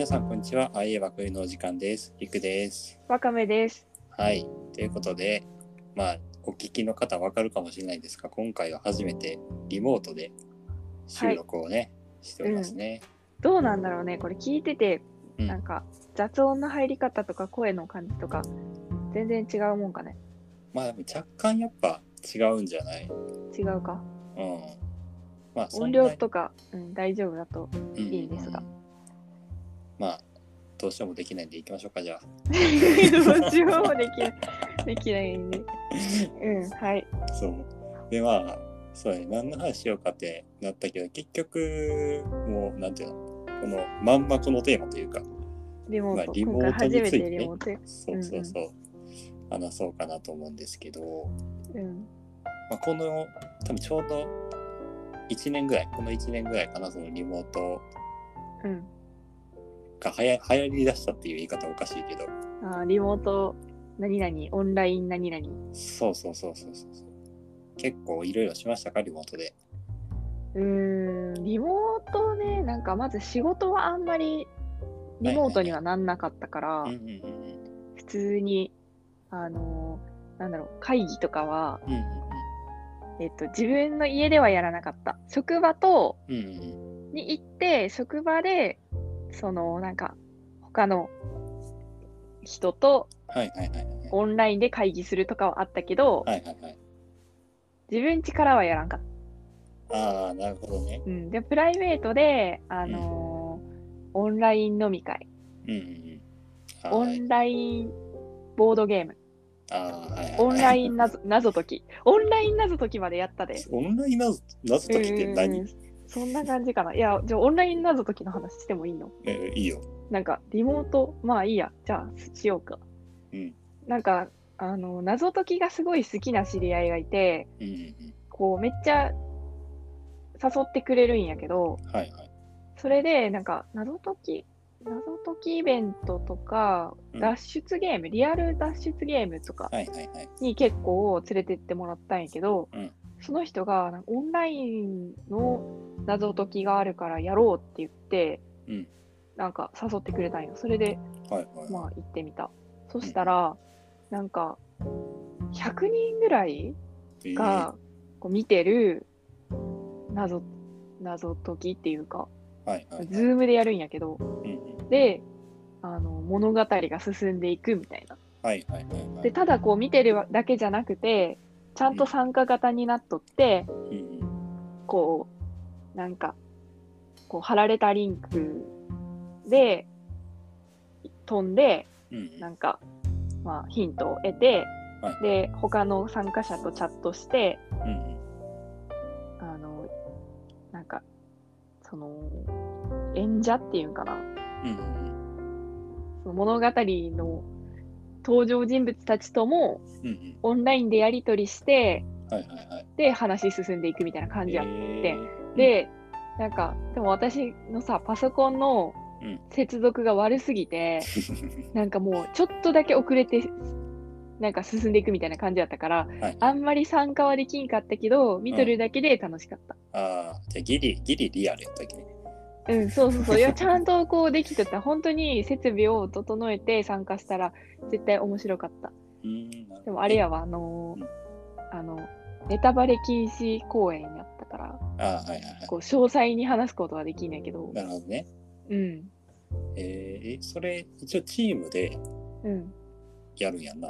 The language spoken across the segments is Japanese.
皆さん、こんにちは。あいえばくりのお時間です。りくです。わかめです。はい。ということで、まあ、お聞きの方わかるかもしれないですが、今回は初めてリモートで収録をね、しておりますね。どうなんだろうね、これ聞いてて、うんなんか雑音の入り方とか声の感じとか、全然違うもんかね。まあ、若干やっぱ違うんじゃない？違うか。うん。まあ、そ音量とか、うん、大丈夫だと。うんいいですが。まあ、どうしようもできないんで行きましょうか、じゃあ。どうしようもできない。できないんで。うん、はい。そう。で、まあ、そうね、何の話しようかってなったけど、結局、もう、なんていうの、このまんまこのテーマというか、リモート。まあリモートについてね。そうそうそう、話そうかなと思うんですけど、うん。まあ、この、多分ちょうど1年ぐらい、この1年ぐらいかな、そのリモートうん。がはや流行りだしたっていう言い方おかしいけど、あーリモート、何々、オンライン何々。そうそうそうそうそう。結構いろいろしましたか、リモートで。うーん、リモートね、なんかまず仕事はあんまりリモートにはなんなかったから、普通に、あのーなんだろう、会議とかは、うん。うんえっと、自分の家ではやらなかった。職場と、に行って、職場で、その、なんか、他の人とはいはいはいはい。オンラインで会議するとかはあったけど、はいはいはい。自分家からはやらんかっああ、なるほどね。た。うん。で、プライベートで、あのーオンライン飲み会、うんうんうん。オはいンラインボードゲーム、ああ、はいはいはい。オンライン謎謎解き、オンライン謎解きまでやったで。オンライン謎謎解きってうん何そんな感じかな。いや、じゃあオンライン謎解きの話してもいいの？えーいいよ。なんか、リモート、まあいいや、じゃあしようか。うん。なんか、あの、謎解きがすごい好きな知り合いがいて、うんうんこう、めっちゃ誘ってくれるんやけど、うん。はいはい。それで、なんか、謎解き、謎解きイベントとか、うん脱出ゲーム、リアル脱出ゲームとかはいはいはい。に結構連れてってもらったんやけど、うんその人がオンラインの謎解きがあるからやろうって言って、うんなんか誘ってくれたんよ。それで、はいはいはい。まあ行ってみた。そしたら、なんか、100人ぐらいえーがこう見てる謎、謎解きっていうか、はいはいはい。ズームでやるんやけど。で、あの物語が進んでいくみたいな。はいはいはいはい。で、ただこう見てるだけじゃなくて、ちゃんと参加型になっとって、うんうん。こう、なんか、こう貼られたリンクで飛んで、うんうん。なんか、まあ、ヒントを得て、はいで、他の参加者とチャットして、うんうん。あの、なんか、その、演者っていうんかな、うんうんその物語の登場人物たちともうん。うんうん。オンラインでやり取りして、はいはいはい。で、話進んでいくみたいな感じやって、えー、で、なんか、でも私のさ、パソコンのうん接続が悪すぎて、なんかもうちょっとだけ遅れて、なんか進んでいくみたいな感じだったから、はい。あんまり参加はできんかったけど、見とるだけで楽しかった。ああ、じゃあギリ、ギリリアルやったっけ？うん、そうそうそう。いや、ちゃんとこうできとった。本当に設備を整えて参加したら絶対面白かった。でもあれやわ、あのーうんあの、ネタバレ禁止公演やったから、ああ、はいはいはい。こう詳細に話すことはできんねんけど、なるほどね。うん、えー、えそれ、一応チームでうん。やるんやんな。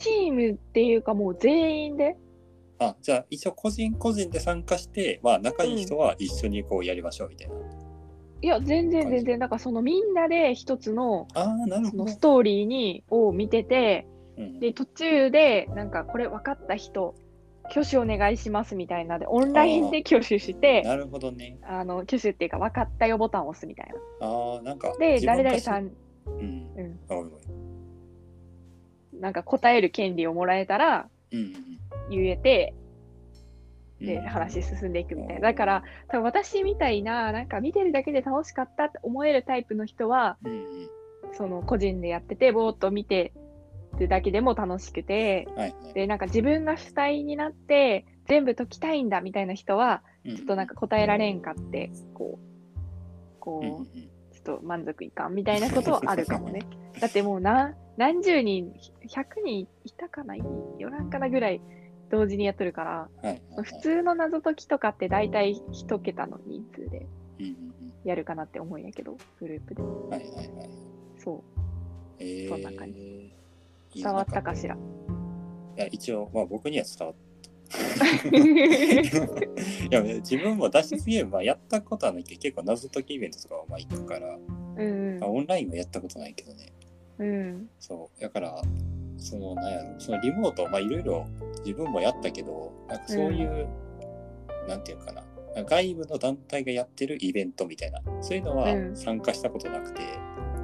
チームっていうかもう全員で、あ、じゃあ一応個人個人で参加して、まあ仲いい人は一緒にこうやりましょうみたいな。いや、全然全然、だからそのみんなで一つのああ、なるほどその。ストーリーにを見てて、うん、で、途中で、なんかこれ分かった人、挙手お願いしますみたいなで、オンラインで挙手して、なるほどね。あの挙手っていうか分かったよボタンを押すみたいな。ああ、なんか。で、誰々さん、うん。うんなんか答える権利をもらえたらうん言えて、うん。で、うん話進んでいくみたいな。だから、多分私みたいな、なんか見てるだけで楽しかったって思えるタイプの人は。その個人でやってて、ぼーっと見てるだけでも楽しくて、はいはい。で、なんか自分が主体になって、全部解きたいんだみたいな人は、ちちょっとなんか答えられんかって、こう、こう、ちょっと満足いかんみたいなことはあるかもね。だってもうな何十人、100人いたかな、夜中なぐらい同時にやっとるから、はいはいはい。普通の謎解きとかって大体一桁の人数でうんうんやるかなって思うんやけど、グループで。うんはいはいはい。そえー、そんな感いう。や伝わったかしら？いや一応、まあ、僕には伝わっ いや自分も脱出ゲームはやったことはないけど結構謎解きイベントとかはまあ行くから、うん。まあ、オンラインはやったことないけどね。うん。そうだからそのなんやろそのリモートまあいろいろ自分もやったけどなんかそういう、なんていうかな。外部の団体がやってるイベントみたいな。そういうのはうん。参加したことなくて、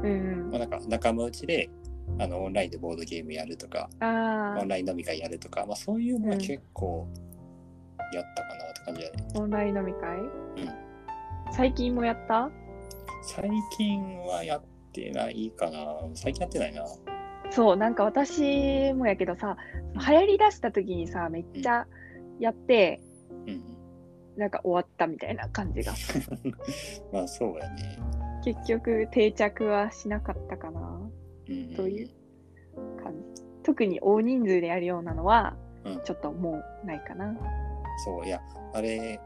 うんまあ、なんか仲間内であのオンラインでボードゲームやるとかオンライン飲み会やるとか、まあ、そういうのは結構やったかなって感じだね。あ、オンライン飲み会？うん。最近もやった？最近はやってないかな。最近やってないな。そう、なんか私もやけどさ、流行りだした時にさ、めっちゃやって、うん。なんか終わったみたいな感じが。まあそうやね。結局定着はしなかったかな。うん。どういう感じ。特に大人数でやるようなのはうん、ちょっともうないかな。そう、いや、あれ、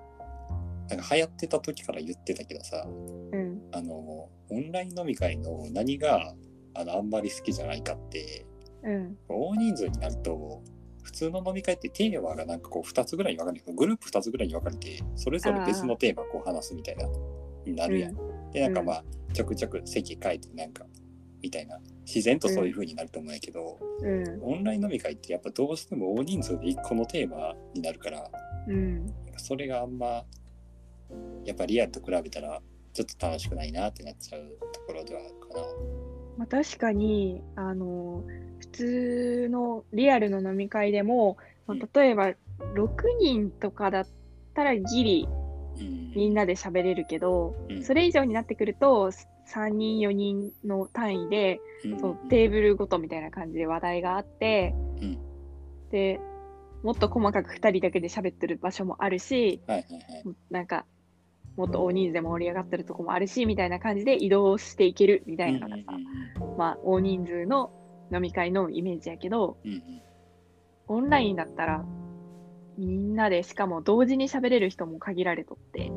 なんか流行ってた時から言ってたけどさ、うん。あの、オンライン飲み会の何があのあんまり好きじゃないかって、うん。大人数になると、普通の飲み会ってテーマがなんかこう2つぐらいに分かれて、グループ2つぐらいに分かれて、それぞれ別のテーマをこう話すみたいな、になるやん。で、なんかまあ、ちょくちょく席変えてなんか、みたいな、自然とそういう風になると思うんやけど、うん。オンライン飲み会ってやっぱどうしても大人数で1個のテーマになるから、うん。それがあんま、やっぱリアルと比べたら、ちょっと楽しくないなってなっちゃうところではあるかな。まあ、確かに、あの、普通のリアルの飲み会でも、まあ例えば6人とかだったらギリうん。みんなで喋れるけど、うん。それ以上になってくると、3人、4人の単位で、うん。そうテーブルごとみたいな感じで話題があって、うん。で、もっと細かく2人だけで喋ってる場所もあるし、はいはいはい。なんか、もっと大人数で盛り上がってるとこもあるし、みたいな感じで移動していけるみたいなのがさ、まあ、大人数の飲み会のイメージやけど、オンラインだったら、みんなで、しかも同時に喋れる人も限られとって、って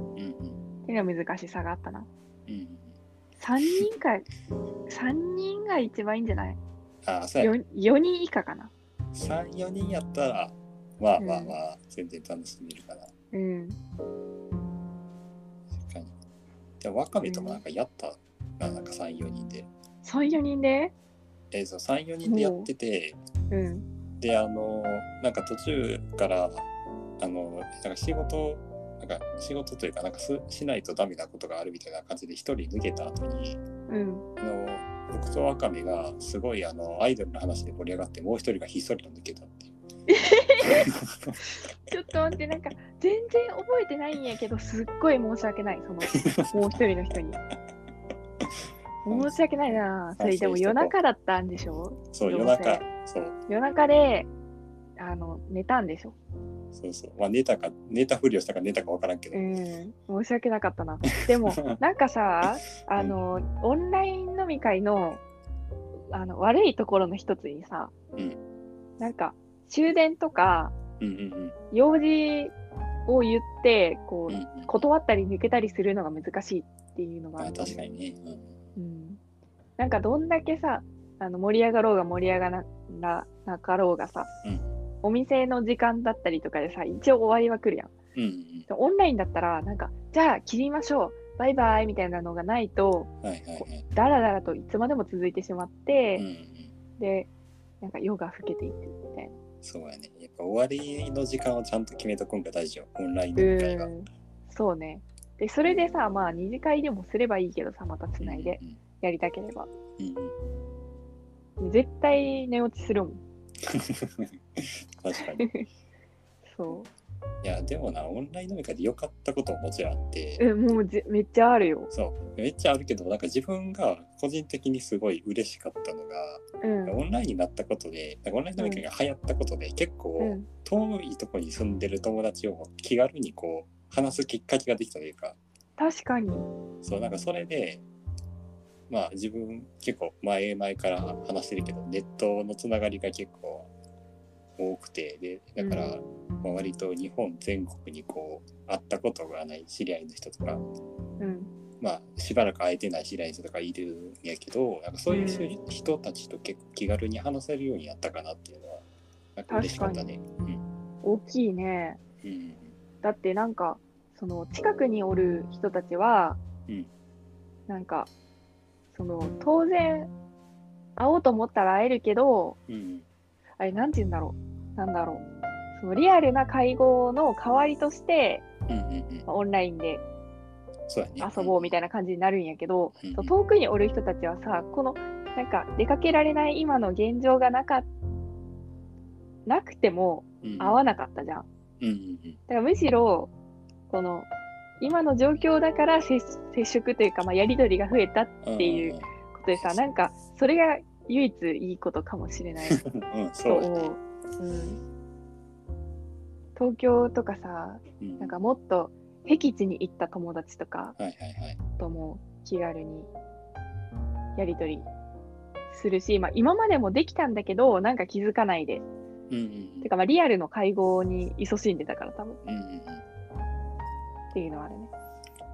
いうのが難しさがあったな。うんうん3人か、3人が一番いいんじゃない？ああ、そうや。4, 4人以下かな。3、4人やったら、まあまあまあ、全然楽しめるかな。うん。でも、ワカメともなんかやったな、なんか3、4人で。3、4人で？えーそう、3、4人でやってて、うん。で、あの、なんか途中から、あの、なんか仕事、なんか仕事というか、なんかすしないとダメなことがあるみたいな感じで一人抜けた後に、うん。あの、僕とワカメがすごいあのアイドルの話で盛り上がって、もう一人がひっそりと抜けた。ちょっと待って、なんか、全然覚えてないんやけど、すっごい申し訳ない、その、もう一人の人に。申し訳ないな。それでも夜中だったんでしょ？そう、夜中、そう、夜中で、あの、寝たんでしょ？そうそう。まあ、寝たか、寝たふりをしたか寝たかわからんけど。うん。申し訳なかったな。でも、なんかさ、あの、オンライン飲み会の、あの、悪いところの一つにさ、うんなんか、終電とか。用事を言って、こう、うんうん、断ったり抜けたりするのが難しいっていうのがあある。確かにね。うん。なんかどんだけさ、あの盛り上がろうが盛り上がらななかろうがさ、うんお店の時間だったりとかでさ、一応終わりは来るやん。うん。うんオンラインだったら、なんか、じゃあ切りましょう、バイバイみたいなのがないと。だらだらといつまでも続いてしまってうん、うん。で、なんか夜が更けていく。そうやね。やっぱ終わりの時間をちゃんと決めとくんが大事よ。オンラインう飲み会そうね。で、それでさ、まあ、二次会でもすればいいけどさ、またつないでうんやりたければ。うんうん。うん絶対寝落ちするもん。確かに。そいや、でもな、オンライン飲み会で良かったことももちろんあって、う。え、もうぜめっちゃあるよ。そう、めっちゃあるけど、なんか自分が個人的にすごい嬉しかったのが、うん。オンラインになったことで、オンライン飲み会が流行ったことで、結構、うん、遠いところに住んでる友達を気軽にこう話すきっかけができたというか確かに。そうなんかそれでまあ自分結構前々から話してるけどネットのつながりが結構多くてでだから、まあ、割と日本全国にこう会ったことがない知り合いの人とかうん。まあしばらく会えてない知り合いの人とかいるんやけどなんかそういう人たちと結構気軽に話せるようになったかなっていうのはなんか嬉しかったね。大きいね。うんうんだってなんか、その近くにおる人たちは、うんなんか、その当然、会おうと思ったら会えるけど、うんうんあれ、なんて言うんだろう。なんだろう。そのリアルな会合の代わりとして、うんうんうんまあオンラインで。遊ぼうみたいな感じになるんやけど、うんそう遠くにおる人たちはさ、この、なんか出かけられない今の現状がなかなくてもうん会わなかったじゃん。うんうんだからむしろ、この、今の状況だから接接触というか、まあ、やりとりが増えたっうん。ていうことでさ、なんか、それが唯一いいことかもしれないうん、う。うん。東京とかさ、うんなんかもっと僻地に行った友達とか。とも気軽にやりとりするし、まあ、今までもできたんだけど、なんか気づかないで。うんうんてか、まあ、リアルの会合に勤しんでたから、多分っうん。うんうんうん。ていうのはあるね。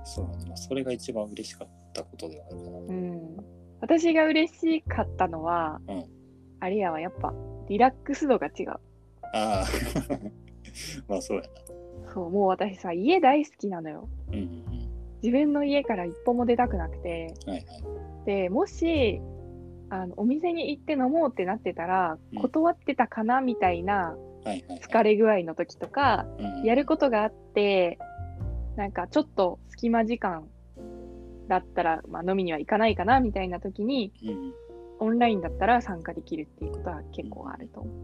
そうだね。まあそれが一番嬉しかったことではあるかな。うん。私が嬉しかったのは、うんあれやはやっぱ、リラックス度が違う。ああ。まあそうやな。そう、もう私さ、家大好きなのよ。うんうんうん。自分の家から一歩も出たくなくて。はいはい。で、もし、あのお店に行って飲もうってなってたらうん、断ってたかなみたいなはいはいはい。疲れ具合の時とか、うんやることがあって、なんかちょっと隙間時間だったら、まあ、飲みには行かないかなみたいな時に、うん。オンラインだったら参加できるっていうことは結構あると思う。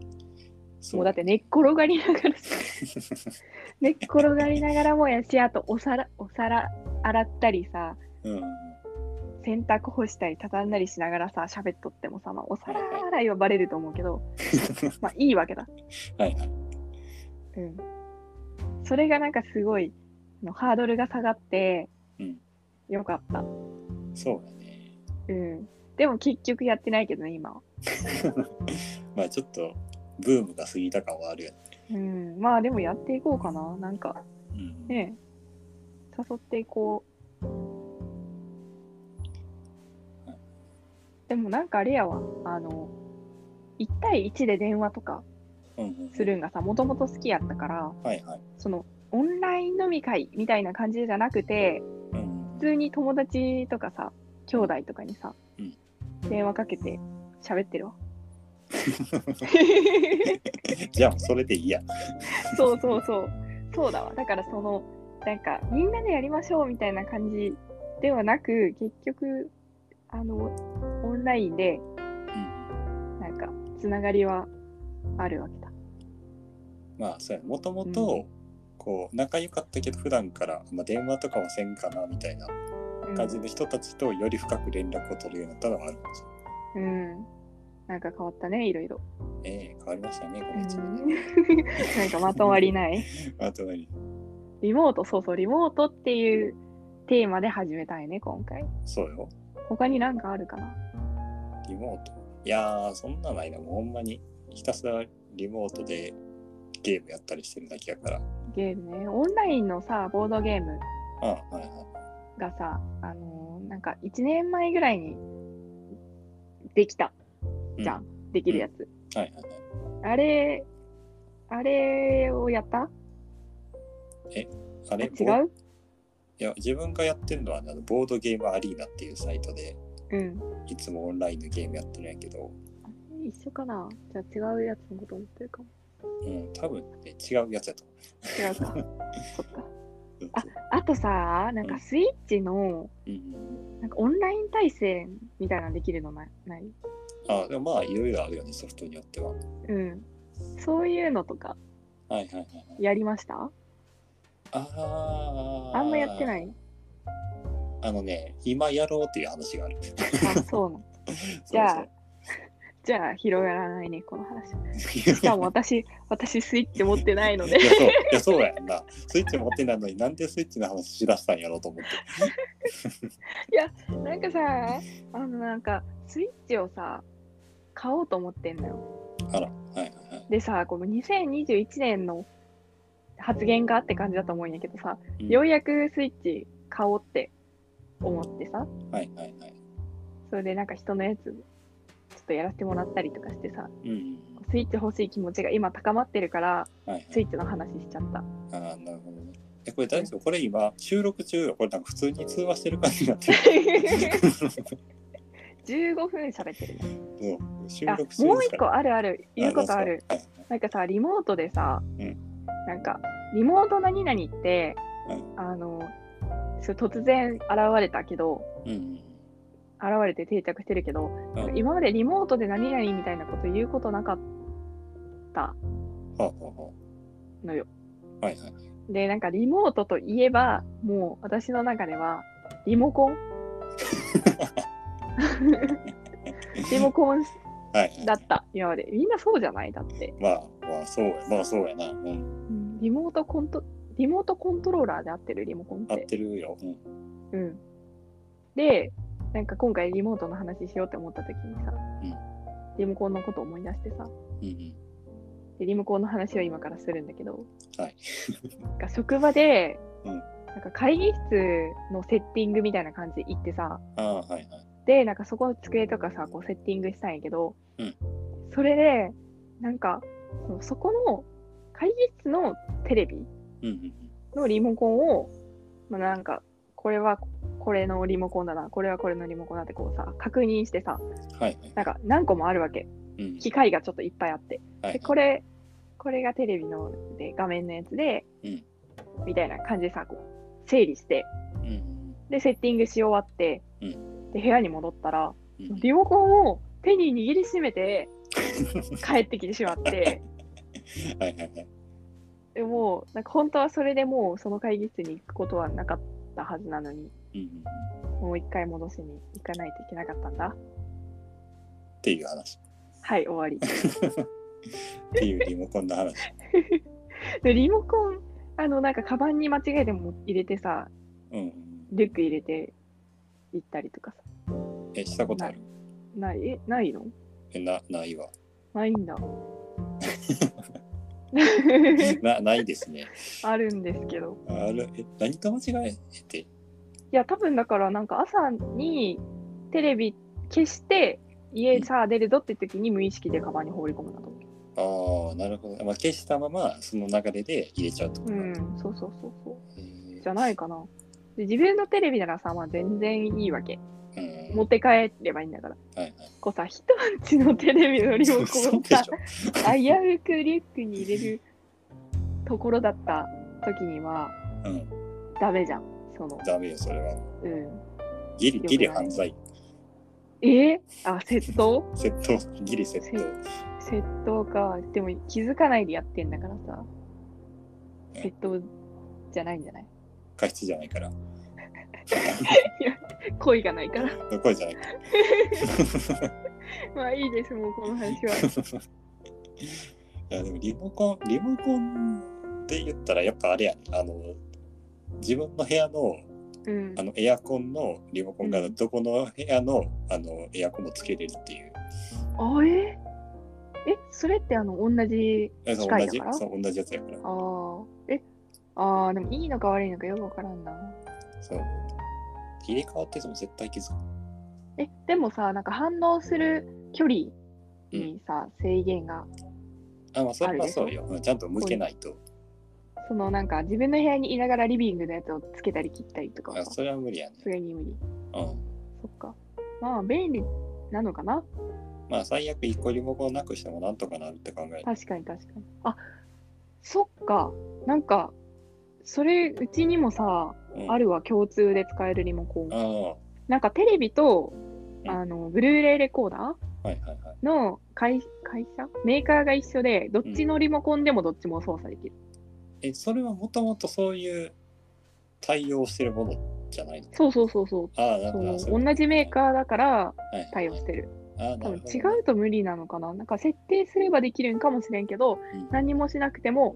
そもうだって寝っ転がりながらさ、寝っ転がりながらもやし、あとお皿、お皿洗ったりさ、うんうん。洗濯干したり畳んだりしながらさ、喋っとってもさ、まあ、お皿洗いはバレると思うけど、まあいいわけだ。はいはい。うん。それがなんかすごい、あのハードルが下がって、うんよかった。そうだね。うん。でも結局やってないけどね、今は。まあちょっとブームが過ぎた感はあるよね。うん。まあでもやっていこうかな。なんか、うん。誘っていこう。でもなんかあれやわ、あの、1対1で電話とか。するんがさ、もともと好きやったから、はいはい。その、オンライン飲み会みたいな感じじゃなくて、うんうん普通に友達とかさ、兄弟とかにさ、うん電話かけて喋ってるわ。じゃあそれでいいや。そうそうそう。そうだわ。だからその、なんか、みんなでやりましょうみたいな感じではなく、結局、あの、オンラインで、うん。なんか、つながりはあるわけだ。まあそうやもともうとこう仲良かったけど普段から、まあ、電話とかはせんかなみたいなうん感じの人たちとより深く連絡を取るようになったのはあるかもしうん。なんか変わったね、いろいろ。ええ変わりましたね、こうんの一年で。なんかまとまりない。あ と何リモート、そうそう、リモートっていうテーマで始めたいね、今回。そうよ。他になんかあるかな？リモート？いやー、そんなないな。もうほんまにひたすらリモートでゲームやったりしてるだけやから。ゲームね。オンラインのさ、ボードゲームがさ、あのーなんか1年前ぐらいにできたい。じゃん。できるやつ。はいはいはい。あれ、あれをやった？あれ？違う？いや、自分がやってるのは、あのボードゲームアリーナっていうサイトで、うん。いつもオンラインのゲームやってるんやけど、一緒かな？じゃあ違うやつのこと思ってるかも。うん、多分ね、違うやつやと思う。違うか。そっか。うんああとさ、なんかスイッチの、うん、なんかオンライン対戦みたいなのできるのない？ない？あでもまあいろいろあるよねソフトによっては。はいうん。そういうのとかはいはいはい。やりました？あああんまやってない？あのね今やろうっていう話がある。あ、そうなの。じゃあ、じゃあ広がらないね、この話。しかも私、私スイッチ持ってないのでい。やそういやそうやんな。スイッチ持ってないのになんでスイッチの話しだしたんやろうと思って。いや、なんかさ、あのなんか、スイッチをさ、買おうと思ってんのよ。あら、はいはいはい。でさ、この2021年の発言がって感じだと思うんやけどさ、うんようやくスイッチ買おうって思ってさ、はいはいはい。それでなんか人のやつ、ちょっとやらせてもらったりとかしてさ、うんうんスイッチ欲しい気持ちが今高まってるから、うん。はいはい。スイッチの話しちゃった。ああ、なるほどね。え、これ大丈夫？これ今、収録中よ。これなんか普通に通話してる感じになってる。15分喋ってるね。もう一個あるある、言うことある。はいなんかさ、リモートでさ、うん。なんか、リモート何々って、うん。あの、突然現れたけど、現れて定着してるけど、うん。今までリモートで何々みたいなこと言うことなかったのよ。あはいはい。で、なんかリモートといえば、もう私の中では、リモコン リモコン。だった、今まで。みんなそうじゃない？だって。まあ、まあ、そうや。まあ、そうやな。うん。うんリモートコント、リモートコントローラーで合ってる？リモコンっ。合っててるよ。うん。うん。で、なんか今回リモートの話しようって思った時にさ、うんリモコンのことを思い出してさ、うんうん。でリモコンの話を今からするんだけど、はい。なんか職場で、うんなんか会議室のセッティングみたいな感じで行ってさ、ああ、はいはい。で、なんかそこの机とかさ、こうセッティングしたんやけど、うんそれで、なんか、そこの会議室のテレビのリモコンを、まあ、なんか、これはこれのリモコンだな、これはこれのリモコンだってこうさ、確認してさ、うん。はいはい。なんか何個もあるわけ。うん。機械がちょっといっぱいあって。で、はいはい。これ、これがテレビので画面のやつで、うんみたいな感じでさ、こう、整理して、うんうんで、セッティングし終わって、うで、部屋に戻ったら。リモコンを手に握りしめて 帰ってきてしまって、はいはいはい。でもう、なんか本当はそれでもうその会議室に行くことはなかったはずなのに、うんうん。もう一回戻しに行かないといけなかったんだ。っていう話。はい、終わり。っていうリモコンの話。でリモコン、あの、なんかカバンに間違えても入れてさ、うんうん。リュック入れて行ったりとかさ。え、したことある？ない、え、ないの？え、な、ないわ。ないんだ。な、ないですね。あるんですけど。ある、え、何と間違えて？いや、多分だからなんか朝にテレビ消して、家さあ出るぞって時に無意識でカバンに放り込むんだと思う。ああ、なるほど。まあ、消したまま、その流れで入れちゃうとか。うん、そうそうそうそう。じゃないかな。で自分のテレビならさ、まあ全然いいわけ。うん。持って帰ればいいんだから。はいはい。こうさ、人んちのテレビのリモコンをさ。危うくリュックに入れるところだった時には、うん。ダメじゃん。その、ダメよ、それは。うん。ギリ、ギリ犯罪。え？ー、あ、窃盗？窃盗、ギリ窃盗。窃盗か。でも気づかないでやってんだからさ。え窃盗じゃないんじゃない？過失じゃないから。恋がないから。声じゃないから。まあいいです、もうこの話は。いやでもリモコン、リモコンって言ったらやっぱあれやね。あの、自分の部屋のうんあ。のエアコンのリモコンがうんどこの部屋の,、あのエアコンもつけれるっていう。あえ？え、それってあの、同じ機械だから？同じそう同じやつやから。ああ。え、ああ、でもいいのか悪いのかよくわからんな。そう。入れ替わってても絶対気づく。え、でもさ、なんか反応する距離にさ、制限が、あ、まあそれはそうよ。うんちゃんと向けないと。そのなんか自分の部屋にいながらリビングのやつをつけたり切ったりとかあそれは無理やね。それに無理。うん。そっか。まあ、便利なのかな？まあ最悪一個リモコンなくしてもなんとかなるって考える。確かに確かに。あ、そっか。なんか、それ、うちにもさ、うん、あるわ、共通で使えるリモコン。ああ、なんかテレビと、うんあの、ブルーレイレコーダーはいはいはい。の会会社？メーカーが一緒で、どっちのリモコンでもどっちも操作できる。え、それはもともとそういう対応してるものじゃないの？そうそうそうそう。あ。そう同じメーカーだから対応してる。ああ、な多分るほど違うと無理なのかな？なんか設定すればできるんかもしれんけど、うん何もしなくても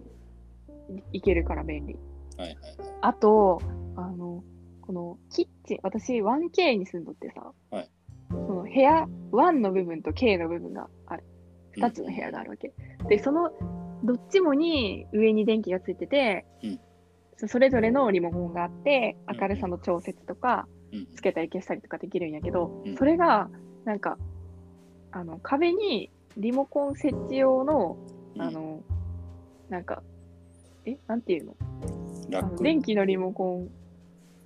いいけるから便利。はいはいはい。あと、あの、ここのキッチン、私 1K に住んどってさ、はい。その部屋、1の部分と K の部分がある。2つの部屋があるわけ。で、そのどっちもに上に電気がついてて、うん。そそれぞれのリモコンがあって、うん明るさの調節とか、うん。つけたり消したりとかできるんやけど、うん。それが、なんか、あの、壁にリモコン設置用の、うん。あの、なんか、え、なんていうの？電気のリモコン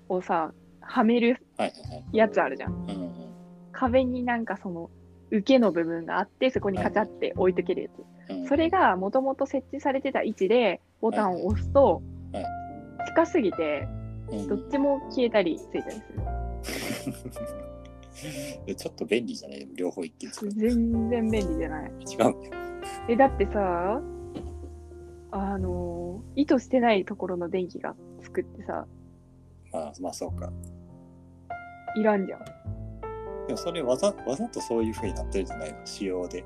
をさ、はめるはいはいはい。やつあるじゃん。うんうん壁になんかその、受けの部分があって、そこにカチャって置いとけるやつ。うんそれがもともと設置されてた位置でボタンを押すと、はい近すぎて、うんどっちも消えたりついたりする。でちょっと便利じゃない？両方一気に。全然便利じゃない。違う。え、だってさ、あの、意図してないところの電気がつくってさ、まあまあそうか。いらんじゃん。でもそれわざわざとそういう風になってるんじゃないの？仕様で。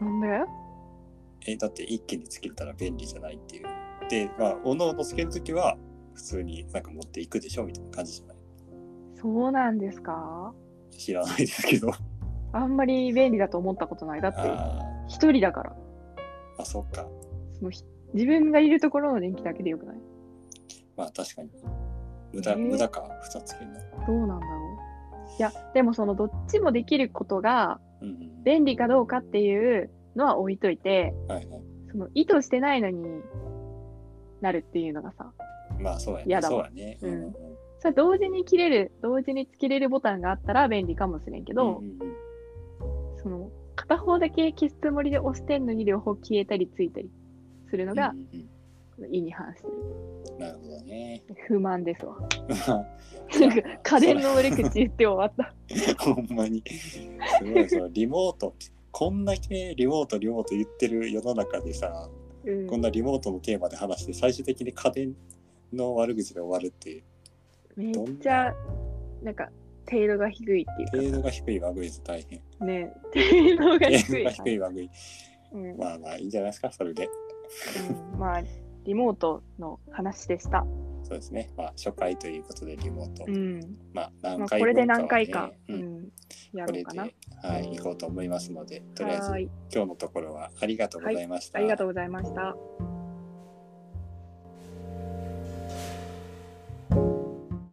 なんで？え、だって一気につけたら便利じゃないっていう。で、まあ、おのおのつけるときは普通になんか持っていくでしょみたいな感じじゃない？そうなんですか？知らないですけど。あんまり便利だと思ったことない。だって、あ一人だから。ーあ、そっか。そのひ自分がいるところの電気だけでよくない？まあ確かに。無駄、えー？無駄か、二つけるの。どうなんだろう？いや、でもそのどっちもできることがうんうん。便利かどうかっていうのは置いといて、はいはい。その意図してないのになるっていうのがさ、まあそうやね。やだわそうやね。うんうんそれ同時に切れる、同時につけれるボタンがあったら便利かもしれんけど、うんうんうんその片方だけ消すつもりで押してんのに両方消えたりついたりするのがうんうん意に反してる。うんなるほどね。不満ですわ。いやなんか家電の悪口言って終わった。ほんまに。すごい、そのリモート、こんだけリモート、リモート言ってる世の中でさ、うんこんなリモートのテーマで話して、最終的に家電の悪口で終わるっていう、めっちゃ、なんか、程度が低いっていうか程度が低い悪口大変。さ、ね、程度が低い。程度が低い 悪口。うんまあまあいいんじゃないですか、それで。うんまあ、リモートの話でした。そうですね。まあ初回ということでリモート。うん。まあ何まあ、回これで何回か、ううんん、やこれで、ろうかな。はい、行こうと思いますので、とりあえずはーい。今日のところはありがとうございました。ありがとうございました。